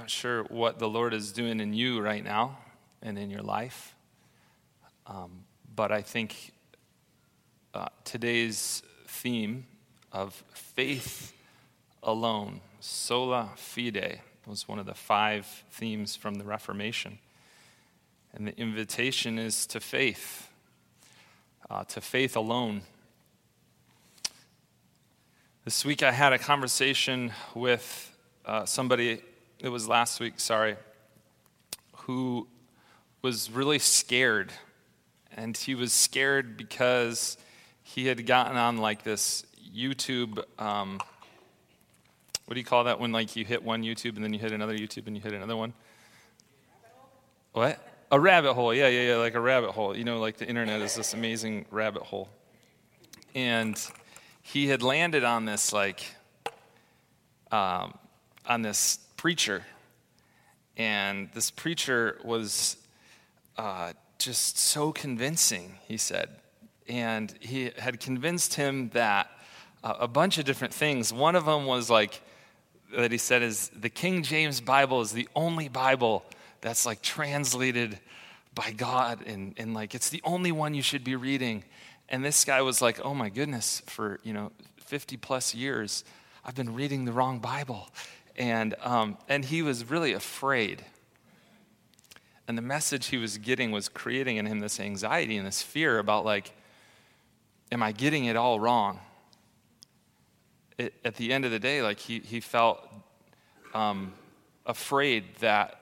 not sure what the Lord is doing in you right now and in your life, um, but I think uh, today's theme of faith alone, sola fide, was one of the five themes from the Reformation. And the invitation is to faith, uh, to faith alone. This week I had a conversation with uh, somebody, it was last week, sorry, who was really scared. And he was scared because he had gotten on like this YouTube. Um, what do you call that when like you hit one YouTube and then you hit another YouTube and you hit another one? What? A rabbit hole. Yeah, yeah, yeah, like a rabbit hole. You know, like the internet is this amazing rabbit hole. And he had landed on this like um, on this preacher, and this preacher was uh, just so convincing. He said, and he had convinced him that uh, a bunch of different things. One of them was like that he said is the King James Bible is the only Bible that's like translated by God and, and like it's the only one you should be reading. And this guy was like, oh my goodness, for you know 50 plus years, I've been reading the wrong Bible. And, um, and he was really afraid. And the message he was getting was creating in him this anxiety and this fear about like, am I getting it all wrong? it, at the end of the day, like he, he felt um, afraid that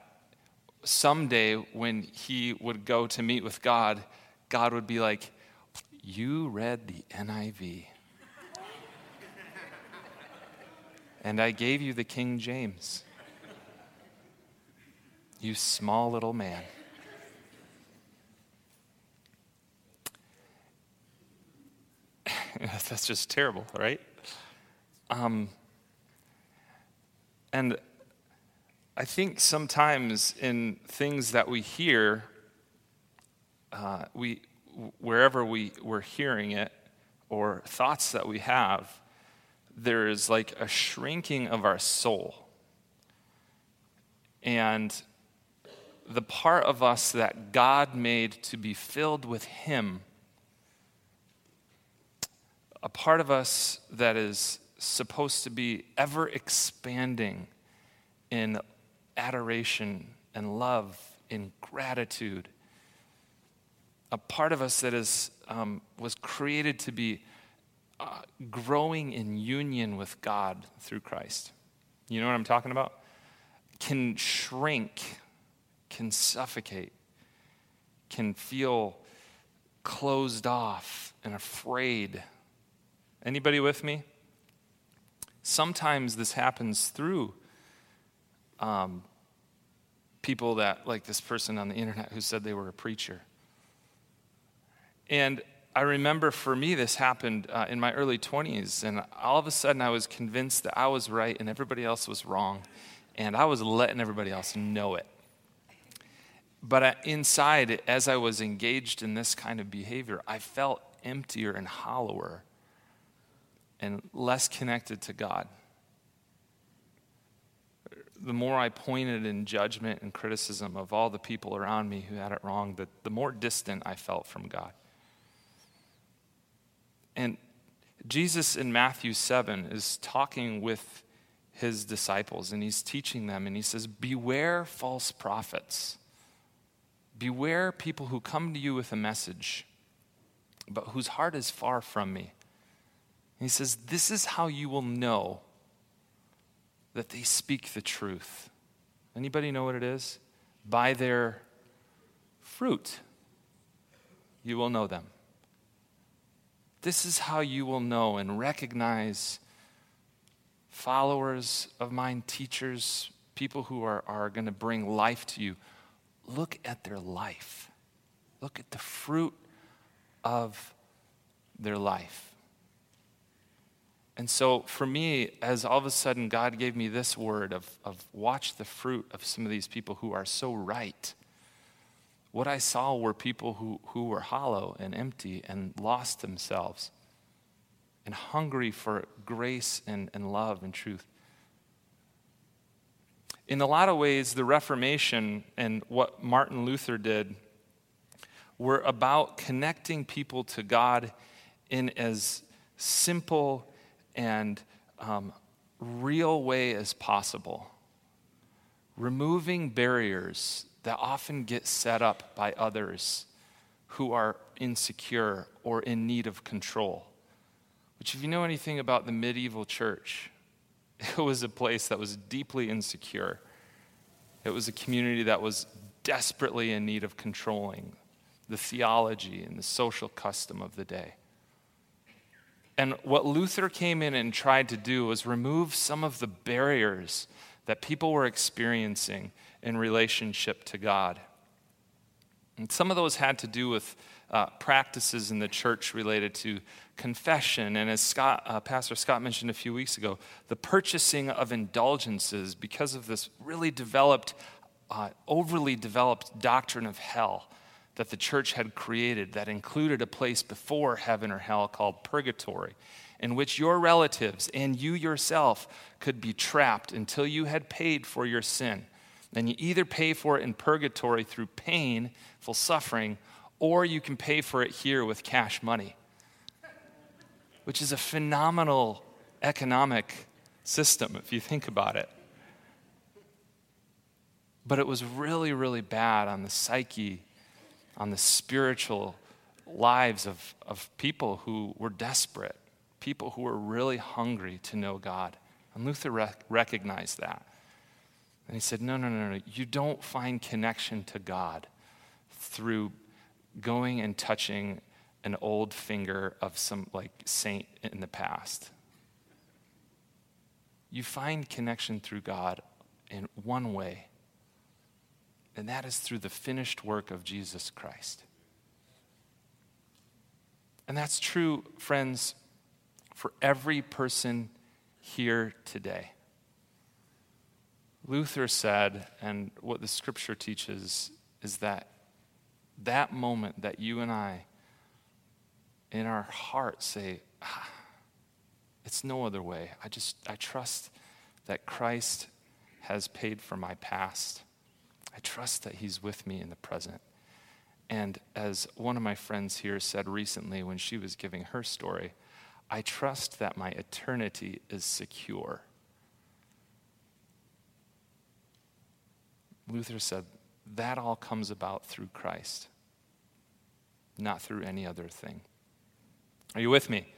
someday when he would go to meet with God, God would be like, You read the NIV. And I gave you the King James. You small little man. That's just terrible, right? Um, and I think sometimes in things that we hear, uh, we, wherever we, we're hearing it, or thoughts that we have, there is like a shrinking of our soul. And the part of us that God made to be filled with Him, a part of us that is supposed to be ever expanding in adoration and love, in gratitude. A part of us that is, um, was created to be uh, growing in union with God through Christ. You know what I'm talking about? Can shrink, can suffocate, can feel closed off and afraid. Anybody with me? Sometimes this happens through um, people that, like this person on the internet who said they were a preacher. And I remember for me, this happened uh, in my early 20s, and all of a sudden I was convinced that I was right and everybody else was wrong, and I was letting everybody else know it. But uh, inside, as I was engaged in this kind of behavior, I felt emptier and hollower and less connected to God. The more I pointed in judgment and criticism of all the people around me who had it wrong, the, the more distant I felt from God. And Jesus in Matthew 7 is talking with his disciples and he's teaching them, and he says, Beware false prophets. Beware people who come to you with a message, but whose heart is far from me. And he says, This is how you will know that they speak the truth. Anybody know what it is? By their fruit, you will know them. This is how you will know and recognize followers of mine, teachers, people who are, are going to bring life to you. Look at their life, look at the fruit of their life. And so for me, as all of a sudden God gave me this word of, of watch the fruit of some of these people who are so right, what I saw were people who, who were hollow and empty and lost themselves and hungry for grace and, and love and truth. In a lot of ways, the Reformation and what Martin Luther did were about connecting people to God in as simple and um, real way as possible. Removing barriers that often get set up by others who are insecure or in need of control. Which, if you know anything about the medieval church, it was a place that was deeply insecure. It was a community that was desperately in need of controlling the theology and the social custom of the day. And what Luther came in and tried to do was remove some of the barriers that people were experiencing in relationship to God. And some of those had to do with uh, practices in the church related to confession. And as Scott, uh, Pastor Scott mentioned a few weeks ago, the purchasing of indulgences because of this really developed, uh, overly developed doctrine of hell that the church had created that included a place before heaven or hell called purgatory, in which your relatives and you yourself could be trapped until you had paid for your sin. And you either pay for it in purgatory through painful suffering, or you can pay for it here with cash money, which is a phenomenal economic system if you think about it. But it was really, really bad on the psyche on the spiritual lives of, of people who were desperate, people who were really hungry to know God. And Luther rec- recognized that. And he said, No, no, no, no. You don't find connection to God through going and touching an old finger of some like saint in the past. You find connection through God in one way and that is through the finished work of Jesus Christ. And that's true, friends, for every person here today. Luther said, and what the scripture teaches, is that that moment that you and I, in our heart, say, ah, it's no other way. I just, I trust that Christ has paid for my past. I trust that He's with me in the present. And as one of my friends here said recently when she was giving her story, I trust that my eternity is secure. Luther said, that all comes about through Christ, not through any other thing. Are you with me?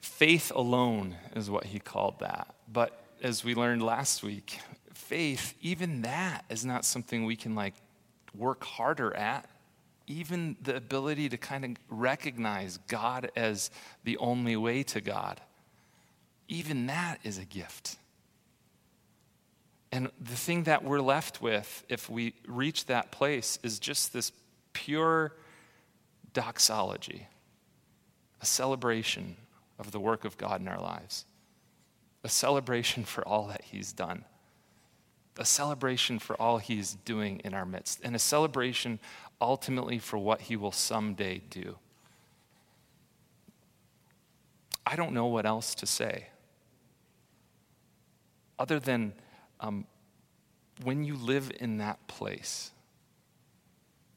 Faith alone is what he called that. But as we learned last week, faith, even that is not something we can like work harder at. Even the ability to kind of recognize God as the only way to God, even that is a gift. And the thing that we're left with, if we reach that place, is just this pure doxology, a celebration of the work of God in our lives, a celebration for all that He's done a celebration for all he's doing in our midst, and a celebration ultimately for what he will someday do. I don't know what else to say other than um, when you live in that place,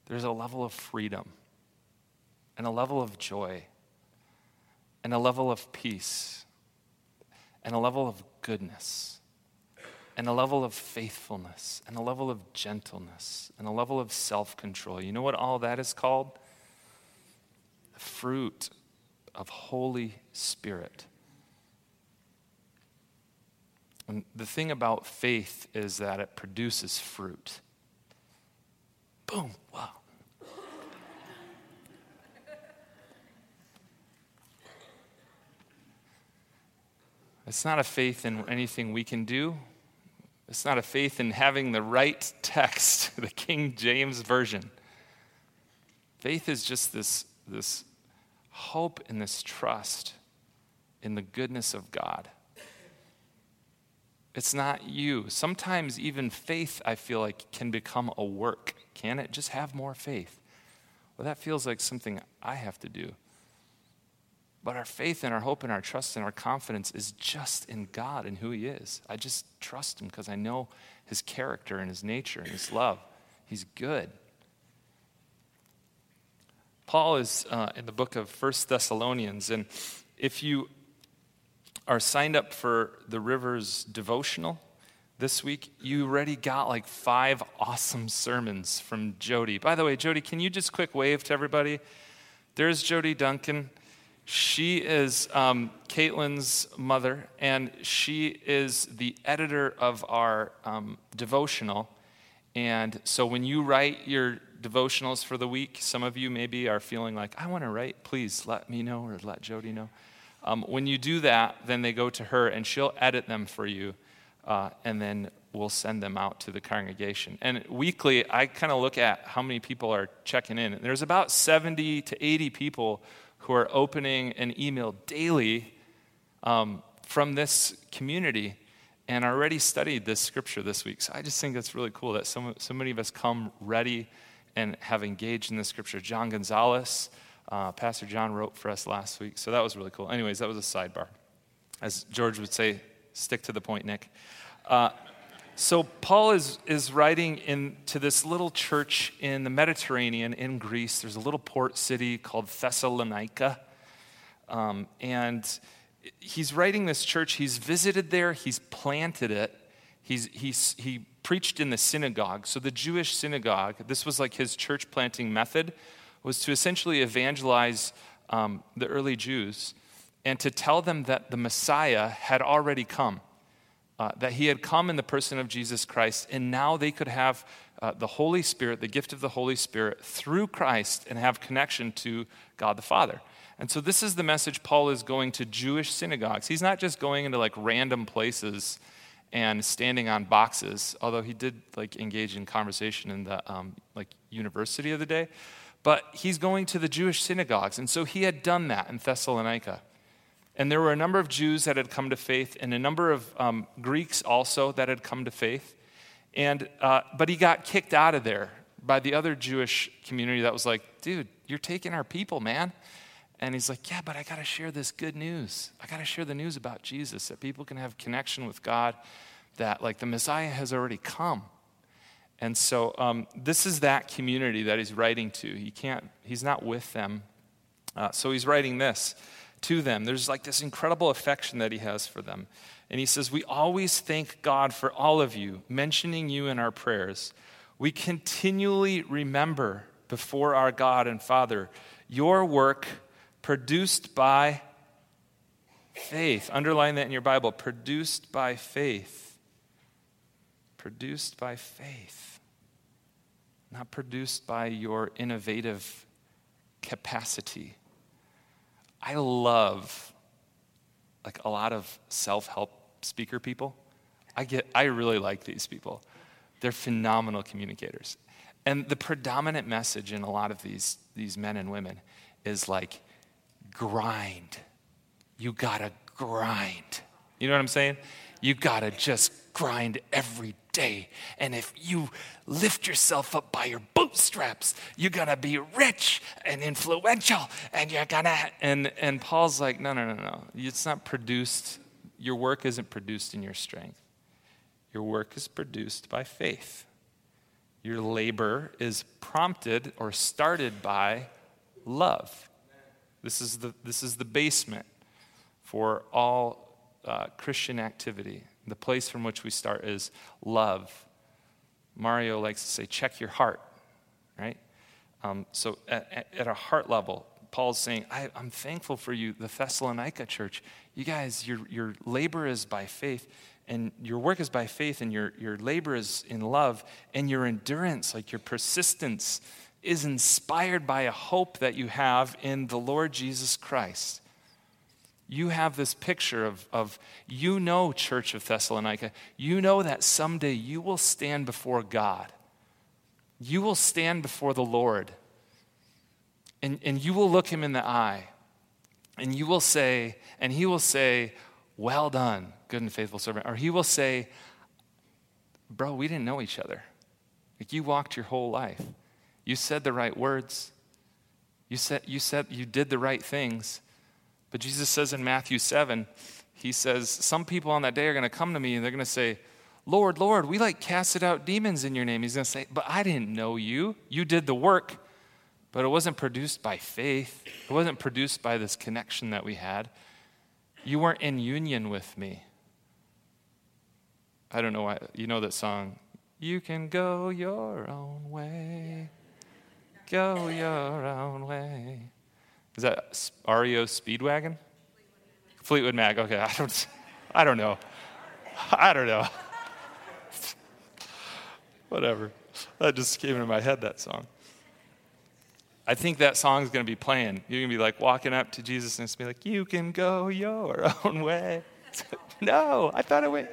there's a level of freedom and a level of joy and a level of peace and a level of goodness and a level of faithfulness and a level of gentleness and a level of self control. You know what all that is called? The fruit of Holy Spirit. And the thing about faith is that it produces fruit. Boom, wow. It's not a faith in anything we can do. It's not a faith in having the right text, the King James Version. Faith is just this, this hope and this trust in the goodness of God. It's not you. Sometimes even faith, I feel like, can become a work. Can it? Just have more faith. Well, that feels like something I have to do. But our faith and our hope and our trust and our confidence is just in God and who He is. I just trust Him because I know His character and His nature and His love. He's good. Paul is uh, in the book of First Thessalonians, and if you are signed up for the Rivers devotional this week, you already got like five awesome sermons from Jody. By the way, Jody, can you just quick wave to everybody? There's Jody Duncan. She is um, Caitlin's mother, and she is the editor of our um, devotional. And so when you write your devotionals for the week, some of you maybe are feeling like, I want to write, please let me know or let Jody know. Um, when you do that, then they go to her and she'll edit them for you, uh, and then we'll send them out to the congregation. And weekly, I kind of look at how many people are checking in. And there's about 70 to 80 people who are opening an email daily um, from this community and already studied this scripture this week. So I just think that's really cool that so, so many of us come ready and have engaged in the scripture. John Gonzalez, uh, Pastor John wrote for us last week. So that was really cool. Anyways, that was a sidebar. As George would say, stick to the point, Nick. Uh, so Paul is, is writing into this little church in the Mediterranean in Greece. There's a little port city called Thessalonica. Um, and he's writing this church. He's visited there, he's planted it. He's, he's, he preached in the synagogue. So the Jewish synagogue, this was like his church planting method, was to essentially evangelize um, the early Jews and to tell them that the Messiah had already come uh, that he had come in the person of Jesus Christ, and now they could have uh, the Holy Spirit, the gift of the Holy Spirit, through Christ and have connection to God the Father. And so, this is the message Paul is going to Jewish synagogues. He's not just going into like random places and standing on boxes, although he did like engage in conversation in the um, like university of the day. But he's going to the Jewish synagogues, and so he had done that in Thessalonica. And there were a number of Jews that had come to faith, and a number of um, Greeks also that had come to faith. And, uh, but he got kicked out of there by the other Jewish community that was like, dude, you're taking our people, man. And he's like, yeah, but I got to share this good news. I got to share the news about Jesus, that people can have connection with God, that like the Messiah has already come. And so um, this is that community that he's writing to. He can't, he's not with them. Uh, so he's writing this to them. There's like this incredible affection that he has for them. And he says, We always thank God for all of you, mentioning you in our prayers. We continually remember before our God and Father your work produced by faith. Underline that in your Bible produced by faith. Produced by faith. Not produced by your innovative capacity I love like a lot of self-help speaker people. I get I really like these people. They're phenomenal communicators. And the predominant message in a lot of these these men and women is like grind. You got to grind. You know what I'm saying? You got to just grind every day. And if you lift yourself up by your bootstraps, you're going to be rich and influential and you're going to. And, and Paul's like, no, no, no, no. It's not produced, your work isn't produced in your strength. Your work is produced by faith. Your labor is prompted or started by love. This is the, this is the basement for all uh, Christian activity. The place from which we start is love. Mario likes to say, check your heart, right? Um, so at, at, a heart level, Paul's saying, I, am thankful for you, the Thessalonica church. You guys, your, your labor is by faith, and your work is by faith, and your, your labor is in love, and your endurance, like your persistence, is inspired by a hope that you have in the Lord Jesus Christ you have this picture of, of, you know, Church of Thessalonica, you know that someday you will stand before God. You will stand before the Lord. And, and you will look him in the eye. And you will say, and he will say, Well done, good and faithful servant. Or he will say, Bro, we didn't know each other. Like you walked your whole life. You said the right words. You said, you said you did the right things But Jesus says in Matthew 7, he says, Some people on that day are going to come to me and they're going to say, Lord, Lord, we like casted out demons in your name. He's going to say, But I didn't know you. You did the work, but it wasn't produced by faith. It wasn't produced by this connection that we had. You weren't in union with me. I don't know why. You know that song, You Can Go Your Own Way. Go your own way. Is that REO Speedwagon? Fleetwood Mac. Okay, I don't, I don't know. I don't know. Whatever. That just came into my head, that song. I think that song's going to be playing. You're going to be like walking up to Jesus and it's to be like, You can go your own way. no, I thought it went.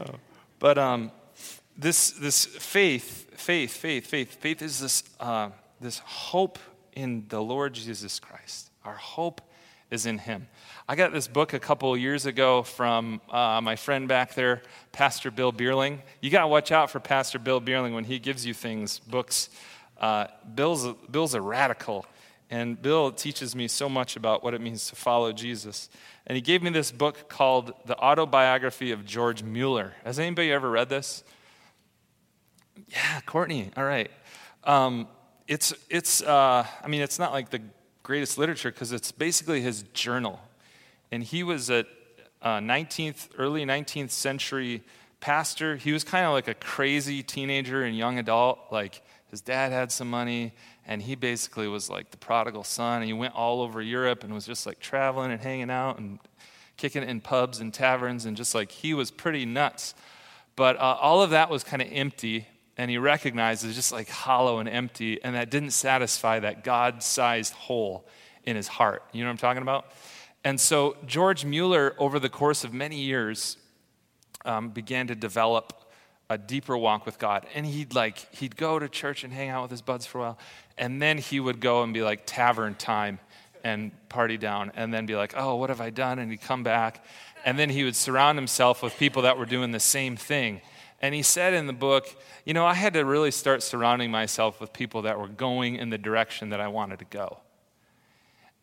Oh. But um, this, this faith, faith, faith, faith, faith is this, uh, this hope in the Lord Jesus Christ. Our hope is in Him. I got this book a couple years ago from uh, my friend back there, Pastor Bill Bierling. You got to watch out for Pastor Bill Bierling when he gives you things, books. Uh, Bill's, a, Bill's a radical, and Bill teaches me so much about what it means to follow Jesus. And he gave me this book called The Autobiography of George Mueller. Has anybody ever read this? Yeah, Courtney. All right. Um, it's, it's uh, I mean, it's not like the greatest literature because it's basically his journal. And he was a uh, 19th, early 19th century pastor. He was kind of like a crazy teenager and young adult. Like his dad had some money, and he basically was like the prodigal son. And he went all over Europe and was just like traveling and hanging out and kicking it in pubs and taverns, and just like he was pretty nuts. But uh, all of that was kind of empty and he recognized it's just like hollow and empty, and that didn't satisfy that God sized hole in his heart. You know what I'm talking about? And so George Mueller, over the course of many years, um, began to develop a deeper walk with God. And he'd like he'd go to church and hang out with his buds for a while, and then he would go and be like tavern time and party down, and then be like, oh, what have I done? And he'd come back, and then he would surround himself with people that were doing the same thing. And he said in the book, you know, I had to really start surrounding myself with people that were going in the direction that I wanted to go.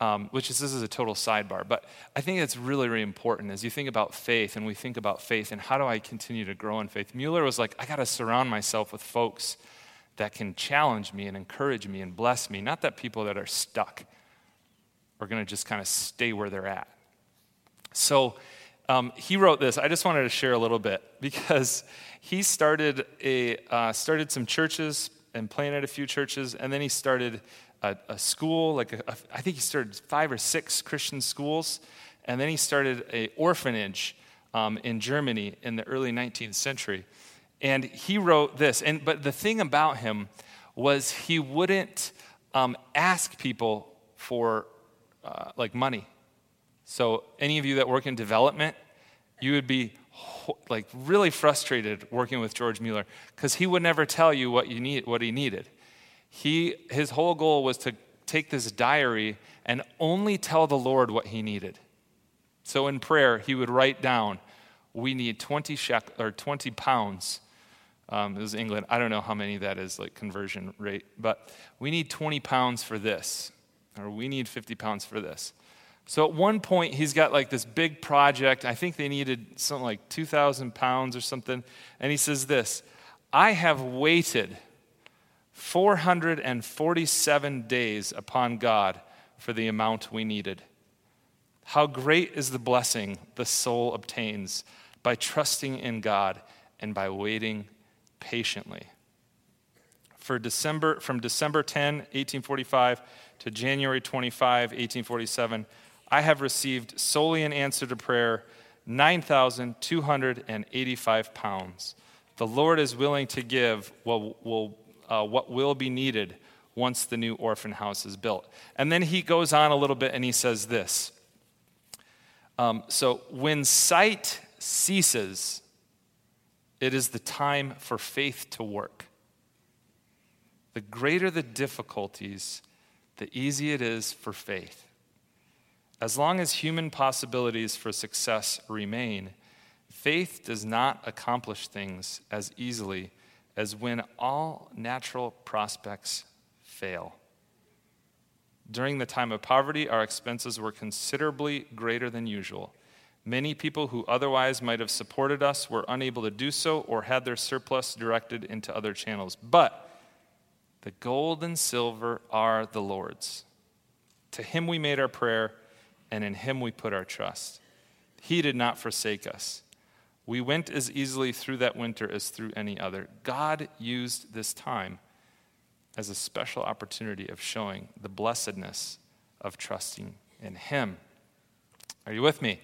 Um, which is this is a total sidebar, but I think it's really, really important as you think about faith and we think about faith and how do I continue to grow in faith. Mueller was like, I got to surround myself with folks that can challenge me and encourage me and bless me, not that people that are stuck are going to just kind of stay where they're at. So um, he wrote this. I just wanted to share a little bit because he started, a, uh, started some churches and planted a few churches, and then he started a, a school, like a, a, I think he started five or six Christian schools, and then he started an orphanage um, in Germany in the early 19th century. And he wrote this, and but the thing about him was he wouldn't um, ask people for uh, like money. So any of you that work in development, you would be like really frustrated working with George Mueller because he would never tell you what you need, what he needed. He, his whole goal was to take this diary and only tell the Lord what he needed. So in prayer, he would write down, "We need 20 shek or 20 pounds." Um, it was England. I don't know how many that is, like conversion rate, but we need 20 pounds for this, or we need 50 pounds for this. So at one point, he's got like this big project. I think they needed something like 2,000 pounds or something. And he says this I have waited 447 days upon God for the amount we needed. How great is the blessing the soul obtains by trusting in God and by waiting patiently. For December, from December 10, 1845 to January 25, 1847, I have received solely in answer to prayer 9,285 pounds. The Lord is willing to give what will, uh, what will be needed once the new orphan house is built. And then he goes on a little bit and he says this. Um, so, when sight ceases, it is the time for faith to work. The greater the difficulties, the easier it is for faith. As long as human possibilities for success remain, faith does not accomplish things as easily as when all natural prospects fail. During the time of poverty, our expenses were considerably greater than usual. Many people who otherwise might have supported us were unable to do so or had their surplus directed into other channels. But the gold and silver are the Lord's. To him we made our prayer, and in him we put our trust. He did not forsake us. We went as easily through that winter as through any other. God used this time as a special opportunity of showing the blessedness of trusting in Him. Are you with me?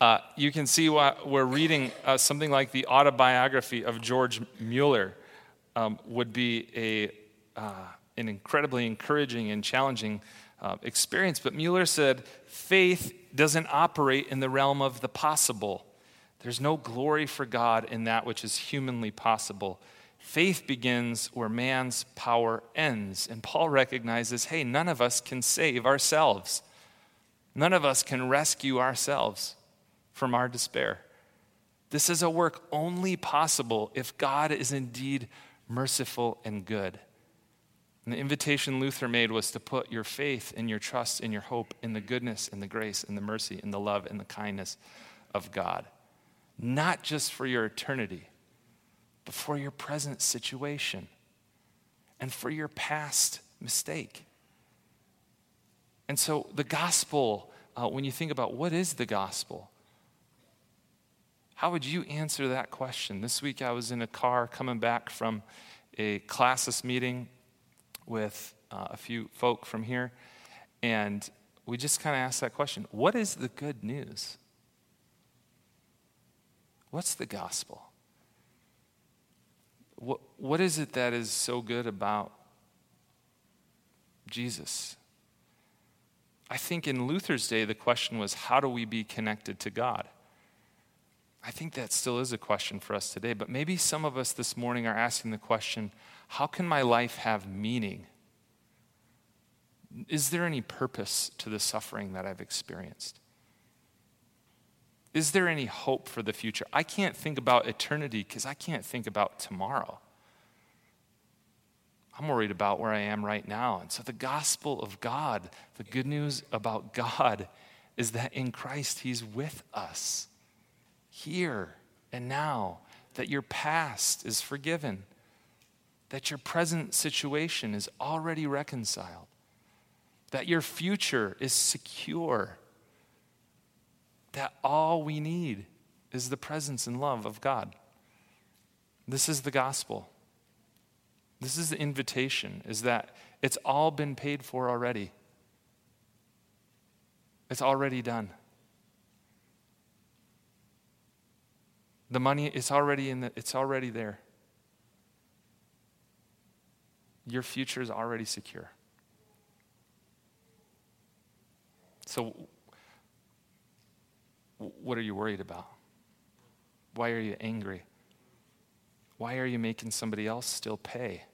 Uh, you can see why we're reading uh, something like the autobiography of George Mueller um, would be a, uh, an incredibly encouraging and challenging uh, experience. But Mueller said, faith doesn't operate in the realm of the possible. There's no glory for God in that which is humanly possible. Faith begins where man's power ends. And Paul recognizes hey, none of us can save ourselves, none of us can rescue ourselves from our despair. This is a work only possible if God is indeed merciful and good. And the invitation Luther made was to put your faith and your trust and your hope in the goodness and the grace and the mercy and the love and the kindness of God. Not just for your eternity, but for your present situation and for your past mistake. And so, the gospel, uh, when you think about what is the gospel, how would you answer that question? This week I was in a car coming back from a classis meeting with uh, a few folk from here, and we just kind of asked that question What is the good news? What's the gospel? What, what is it that is so good about Jesus? I think in Luther's day, the question was how do we be connected to God? I think that still is a question for us today, but maybe some of us this morning are asking the question how can my life have meaning? Is there any purpose to the suffering that I've experienced? Is there any hope for the future? I can't think about eternity because I can't think about tomorrow. I'm worried about where I am right now. And so, the gospel of God, the good news about God, is that in Christ, He's with us here and now, that your past is forgiven, that your present situation is already reconciled, that your future is secure, that all we need is the presence and love of God. This is the gospel. This is the invitation, is that it's all been paid for already. It's already done. The money is already in the, it's already there. Your future is already secure. So, what are you worried about? Why are you angry? Why are you making somebody else still pay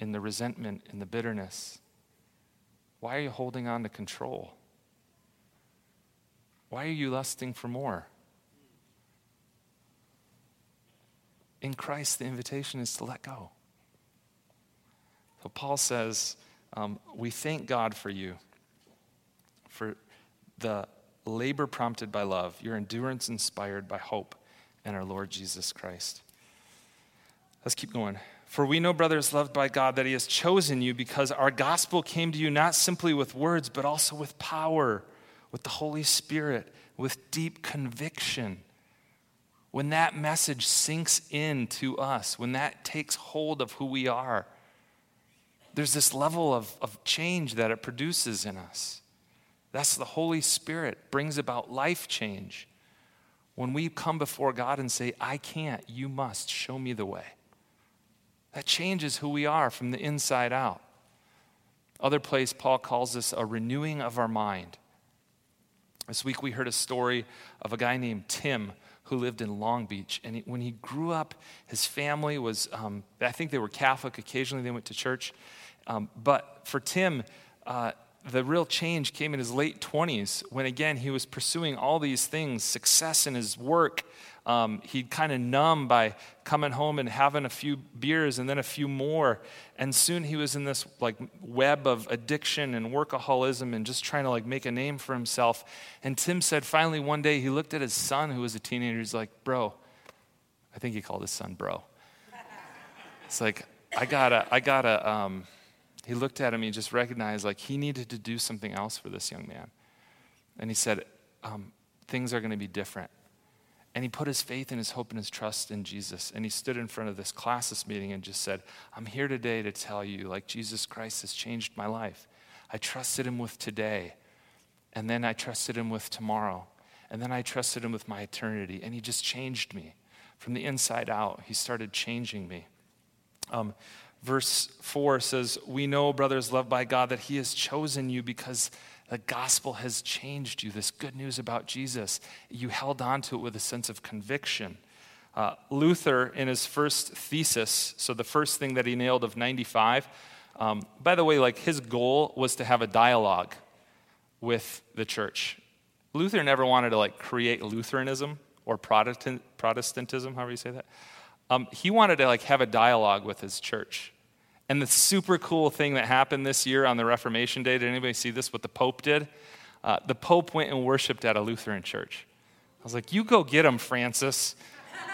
in the resentment and the bitterness? Why are you holding on to control? Why are you lusting for more? In Christ, the invitation is to let go. So Paul says, um, We thank God for you, for the labor prompted by love, your endurance inspired by hope in our Lord Jesus Christ. Let's keep going. For we know, brothers loved by God, that He has chosen you because our gospel came to you not simply with words, but also with power, with the Holy Spirit, with deep conviction when that message sinks into us, when that takes hold of who we are, there's this level of, of change that it produces in us. That's the Holy Spirit brings about life change. When we come before God and say, I can't, you must, show me the way. That changes who we are from the inside out. Other place, Paul calls this a renewing of our mind. This week we heard a story of a guy named Tim who lived in Long Beach. And he, when he grew up, his family was, um, I think they were Catholic. Occasionally they went to church. Um, but for Tim, uh, the real change came in his late 20s when, again, he was pursuing all these things success in his work. Um, he'd kind of numb by coming home and having a few beers and then a few more. And soon he was in this like web of addiction and workaholism and just trying to like make a name for himself. And Tim said finally one day he looked at his son who was a teenager. He's like, Bro, I think he called his son bro. It's like, I gotta, I gotta, um, he looked at him, he just recognized like he needed to do something else for this young man. And he said, um, Things are going to be different. And he put his faith and his hope and his trust in Jesus. And he stood in front of this classis meeting and just said, I'm here today to tell you, like, Jesus Christ has changed my life. I trusted him with today. And then I trusted him with tomorrow. And then I trusted him with my eternity. And he just changed me. From the inside out, he started changing me. Um, verse 4 says, We know, brothers loved by God, that He has chosen you because the gospel has changed you. This good news about Jesus. You held on to it with a sense of conviction. Uh, Luther, in his first thesis, so the first thing that he nailed of 95, um, by the way, like his goal was to have a dialogue with the church. Luther never wanted to like create Lutheranism or Protestant, Protestantism, however you say that. Um, he wanted to like have a dialogue with his church. And the super cool thing that happened this year on the Reformation Day, did anybody see this? What the Pope did? Uh, the Pope went and worshiped at a Lutheran church. I was like, you go get him, Francis.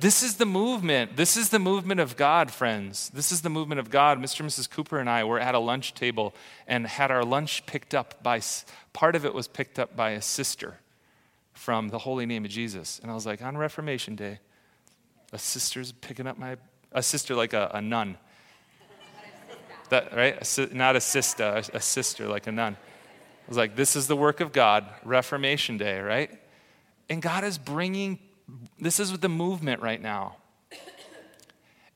this is the movement. This is the movement of God, friends. This is the movement of God. Mr. and Mrs. Cooper and I were at a lunch table and had our lunch picked up by, part of it was picked up by a sister from the holy name of Jesus. And I was like, on Reformation Day, a sister's picking up my, a sister like a, a nun. That, right? Not a sister, a, sister like a nun. I was like, this is the work of God, Reformation Day, right? And God is bringing, this is with the movement right now.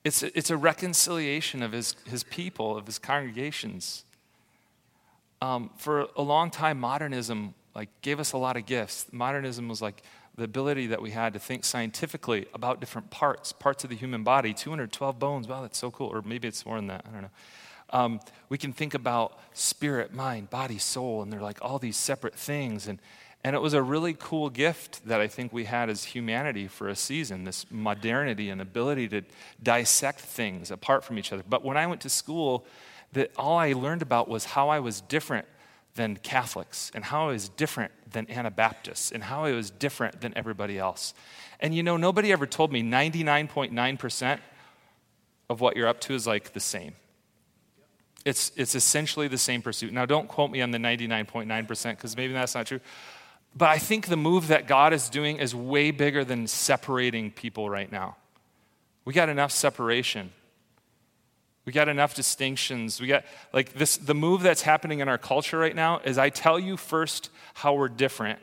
It's, it's a reconciliation of his, his people, of his congregations. Um, for a long time, modernism like gave us a lot of gifts. Modernism was like the ability that we had to think scientifically about different parts, parts of the human body. 212 bones, wow, that's so cool. Or maybe it's more than that, I don't know. Um, we can think about spirit, mind, body, soul, and they're like all these separate things. And, and it was a really cool gift that I think we had as humanity for a season this modernity and ability to dissect things apart from each other. But when I went to school, that all I learned about was how I was different than Catholics and how I was different than Anabaptists and how I was different than everybody else. And you know, nobody ever told me 99.9% of what you're up to is like the same. It's, it's essentially the same pursuit. Now, don't quote me on the 99.9% because maybe that's not true. But I think the move that God is doing is way bigger than separating people right now. We got enough separation. We got enough distinctions. We got like this the move that's happening in our culture right now is I tell you first how we're different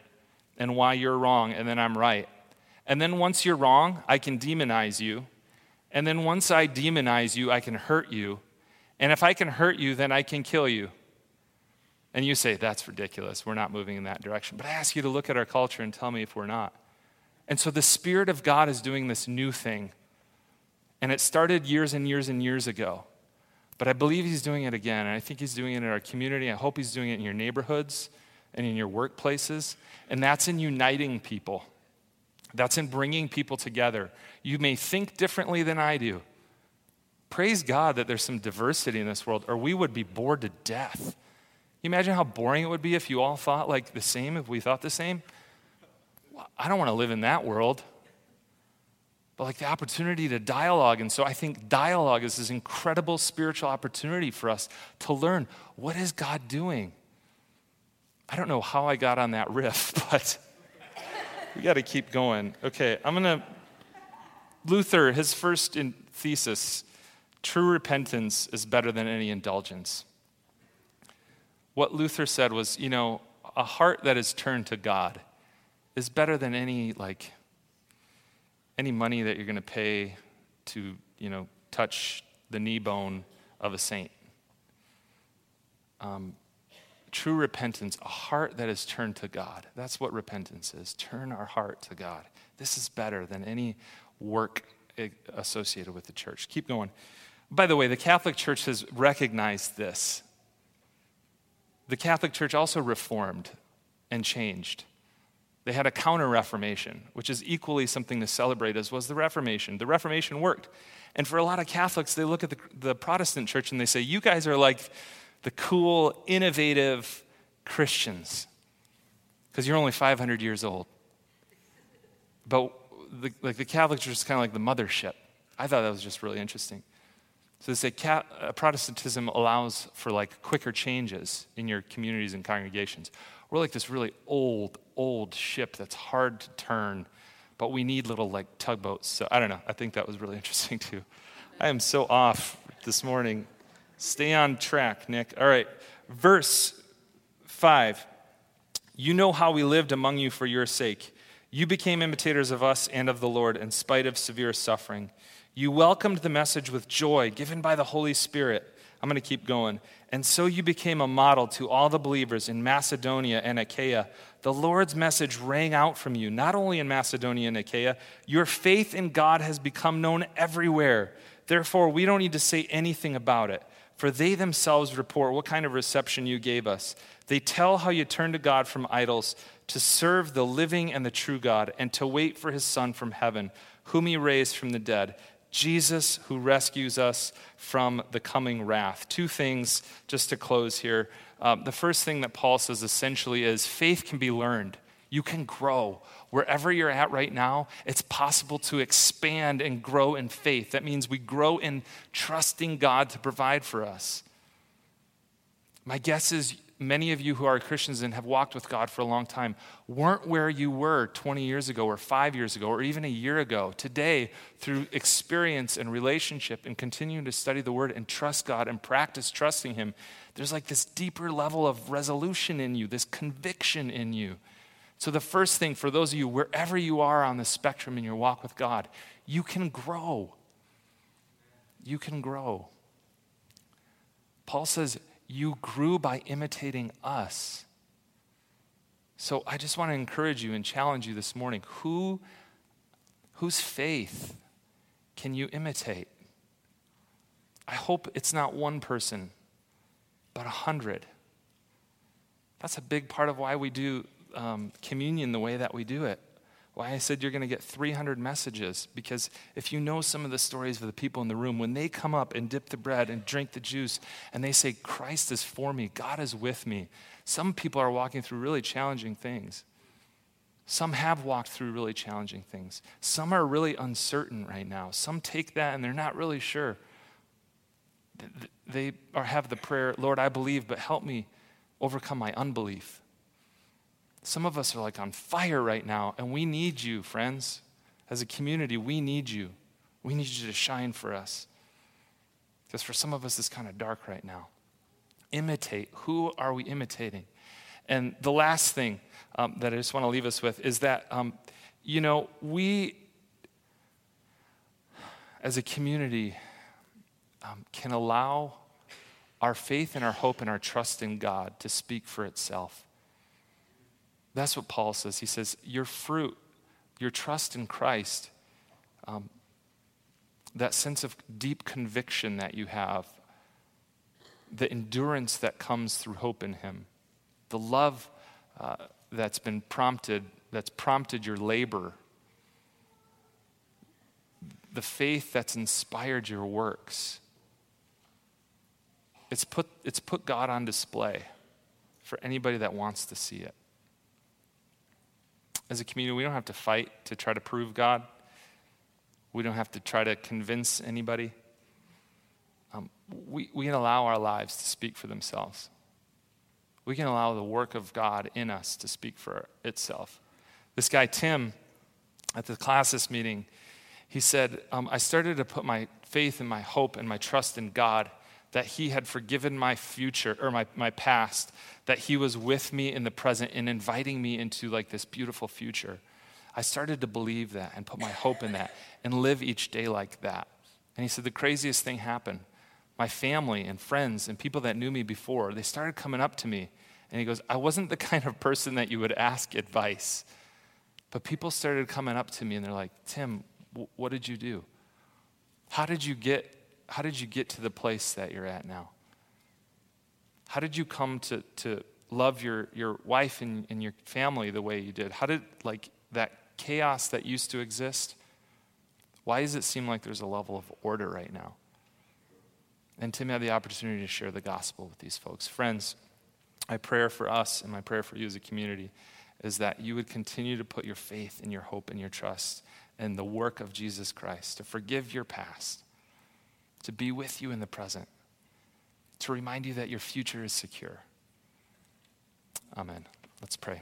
and why you're wrong and then I'm right. And then once you're wrong, I can demonize you. And then once I demonize you, I can hurt you. And if I can hurt you, then I can kill you. And you say, that's ridiculous. We're not moving in that direction. But I ask you to look at our culture and tell me if we're not. And so the Spirit of God is doing this new thing. And it started years and years and years ago. But I believe he's doing it again. And I think he's doing it in our community. I hope he's doing it in your neighborhoods and in your workplaces. And that's in uniting people, that's in bringing people together. You may think differently than I do. Praise God that there's some diversity in this world, or we would be bored to death. You imagine how boring it would be if you all thought like the same, if we thought the same? I don't want to live in that world but like the opportunity to dialogue. And so I think dialogue is this incredible spiritual opportunity for us to learn what is God doing? I don't know how I got on that riff, but we got to keep going. Okay, I'm going to. Luther, his first thesis true repentance is better than any indulgence. What Luther said was, you know, a heart that is turned to God is better than any like any money that you're going to pay to, you know, touch the knee bone of a saint. Um, true repentance, a heart that is turned to God. That's what repentance is. Turn our heart to God. This is better than any work associated with the church. Keep going. By the way, the Catholic Church has recognized this. the Catholic Church also reformed and changed. They had a counter Reformation, which is equally something to celebrate as was the Reformation. The Reformation worked. And for a lot of Catholics, they look at the, the Protestant church and they say, You guys are like the cool, innovative Christians because you're only 500 years old. But the, like the Catholic Church is kind of like the mothership. I thought that was just really interesting. So they say Cat, uh, Protestantism allows for like quicker changes in your communities and congregations. We're like this really old, old ship that's hard to turn, but we need little like tugboats. So I don't know. I think that was really interesting too. I am so off this morning. Stay on track, Nick. All right. Verse 5. You know how we lived among you for your sake. You became imitators of us and of the Lord in spite of severe suffering. You welcomed the message with joy given by the Holy Spirit. I'm going to keep going. And so you became a model to all the believers in Macedonia and Achaia. The Lord's message rang out from you, not only in Macedonia and Achaia. Your faith in God has become known everywhere. Therefore, we don't need to say anything about it, for they themselves report what kind of reception you gave us. They tell how you turned to God from idols to serve the living and the true God and to wait for his Son from heaven, whom he raised from the dead Jesus who rescues us from the coming wrath. Two things just to close here. Um, the first thing that Paul says essentially is faith can be learned. You can grow. Wherever you're at right now, it's possible to expand and grow in faith. That means we grow in trusting God to provide for us. My guess is many of you who are Christians and have walked with God for a long time weren't where you were 20 years ago or five years ago or even a year ago. Today, through experience and relationship and continuing to study the Word and trust God and practice trusting Him, there's like this deeper level of resolution in you, this conviction in you. So, the first thing for those of you, wherever you are on the spectrum in your walk with God, you can grow. You can grow. Paul says, you grew by imitating us. So I just want to encourage you and challenge you this morning. Who, whose faith can you imitate? I hope it's not one person, but a hundred. That's a big part of why we do um, communion the way that we do it why I said you're going to get 300 messages. Because if you know some of the stories of the people in the room, when they come up and dip the bread and drink the juice and they say, Christ is for me, God is with me, some people are walking through really challenging things. Some have walked through really challenging things. Some are really uncertain right now. Some take that and they're not really sure. They are, have the prayer, Lord, I believe, but help me overcome my unbelief. Some of us are like on fire right now, and we need you, friends. As a community, we need you. We need you to shine for us. Because for some of us, it's kind of dark right now. Imitate. Who are we imitating? And the last thing um, that I just want to leave us with is that, um, you know, we as a community um, can allow our faith and our hope and our trust in God to speak for itself. That's what Paul says. He says, Your fruit, your trust in Christ, um, that sense of deep conviction that you have, the endurance that comes through hope in Him, the love uh, that's been prompted, that's prompted your labor, the faith that's inspired your works. It's put, it's put God on display for anybody that wants to see it as a community, we don't have to fight to try to prove God. We don't have to try to convince anybody. Um, we, we can allow our lives to speak for themselves. We can allow the work of God in us to speak for itself. This guy, Tim, at the classis meeting, he said, um, I started to put my faith and my hope and my trust in God that he had forgiven my future or my, my past, that he was with me in the present and inviting me into like this beautiful future. I started to believe that and put my hope in that and live each day like that. And he said, the craziest thing happened. My family and friends and people that knew me before, they started coming up to me. And he goes, I wasn't the kind of person that you would ask advice. But people started coming up to me and they're like, Tim, w- what did you do? How did you get how did you get to the place that you're at now? How did you come to, to love your, your wife and, and your family the way you did? How did, like, that chaos that used to exist, why does it seem like there's a level of order right now? And Tim had the opportunity to share the gospel with these folks. Friends, my prayer for us and my prayer for you as a community is that you would continue to put your faith and your hope and your trust in the work of Jesus Christ, to forgive your past, to be with you in the present, to remind you that your future is secure. Amen. Let's pray.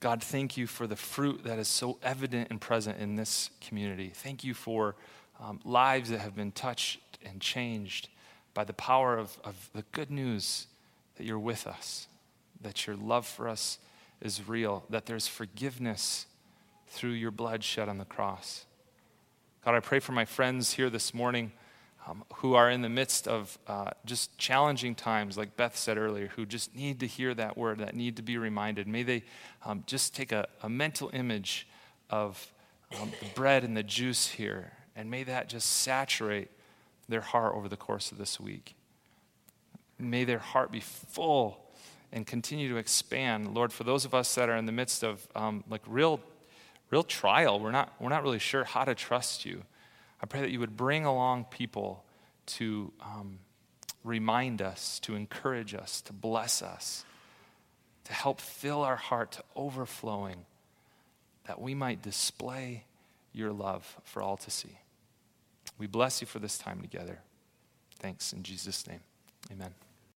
God, thank you for the fruit that is so evident and present in this community. Thank you for um, lives that have been touched and changed by the power of, of the good news that you're with us, that your love for us is real, that there's forgiveness through your blood shed on the cross. God, I pray for my friends here this morning um, who are in the midst of uh, just challenging times, like Beth said earlier, who just need to hear that word, that need to be reminded. May they um, just take a, a, mental image of um, the bread and the juice here, and may that just saturate their heart over the course of this week. May their heart be full and continue to expand. Lord, for those of us that are in the midst of um, like real, real trial, we're not, we're not really sure how to trust you. I pray that you would bring along people to um, remind us, to encourage us, to bless us, to help fill our heart to overflowing, that we might display your love for all to see. We bless you for this time together. Thanks in Jesus' name. Amen.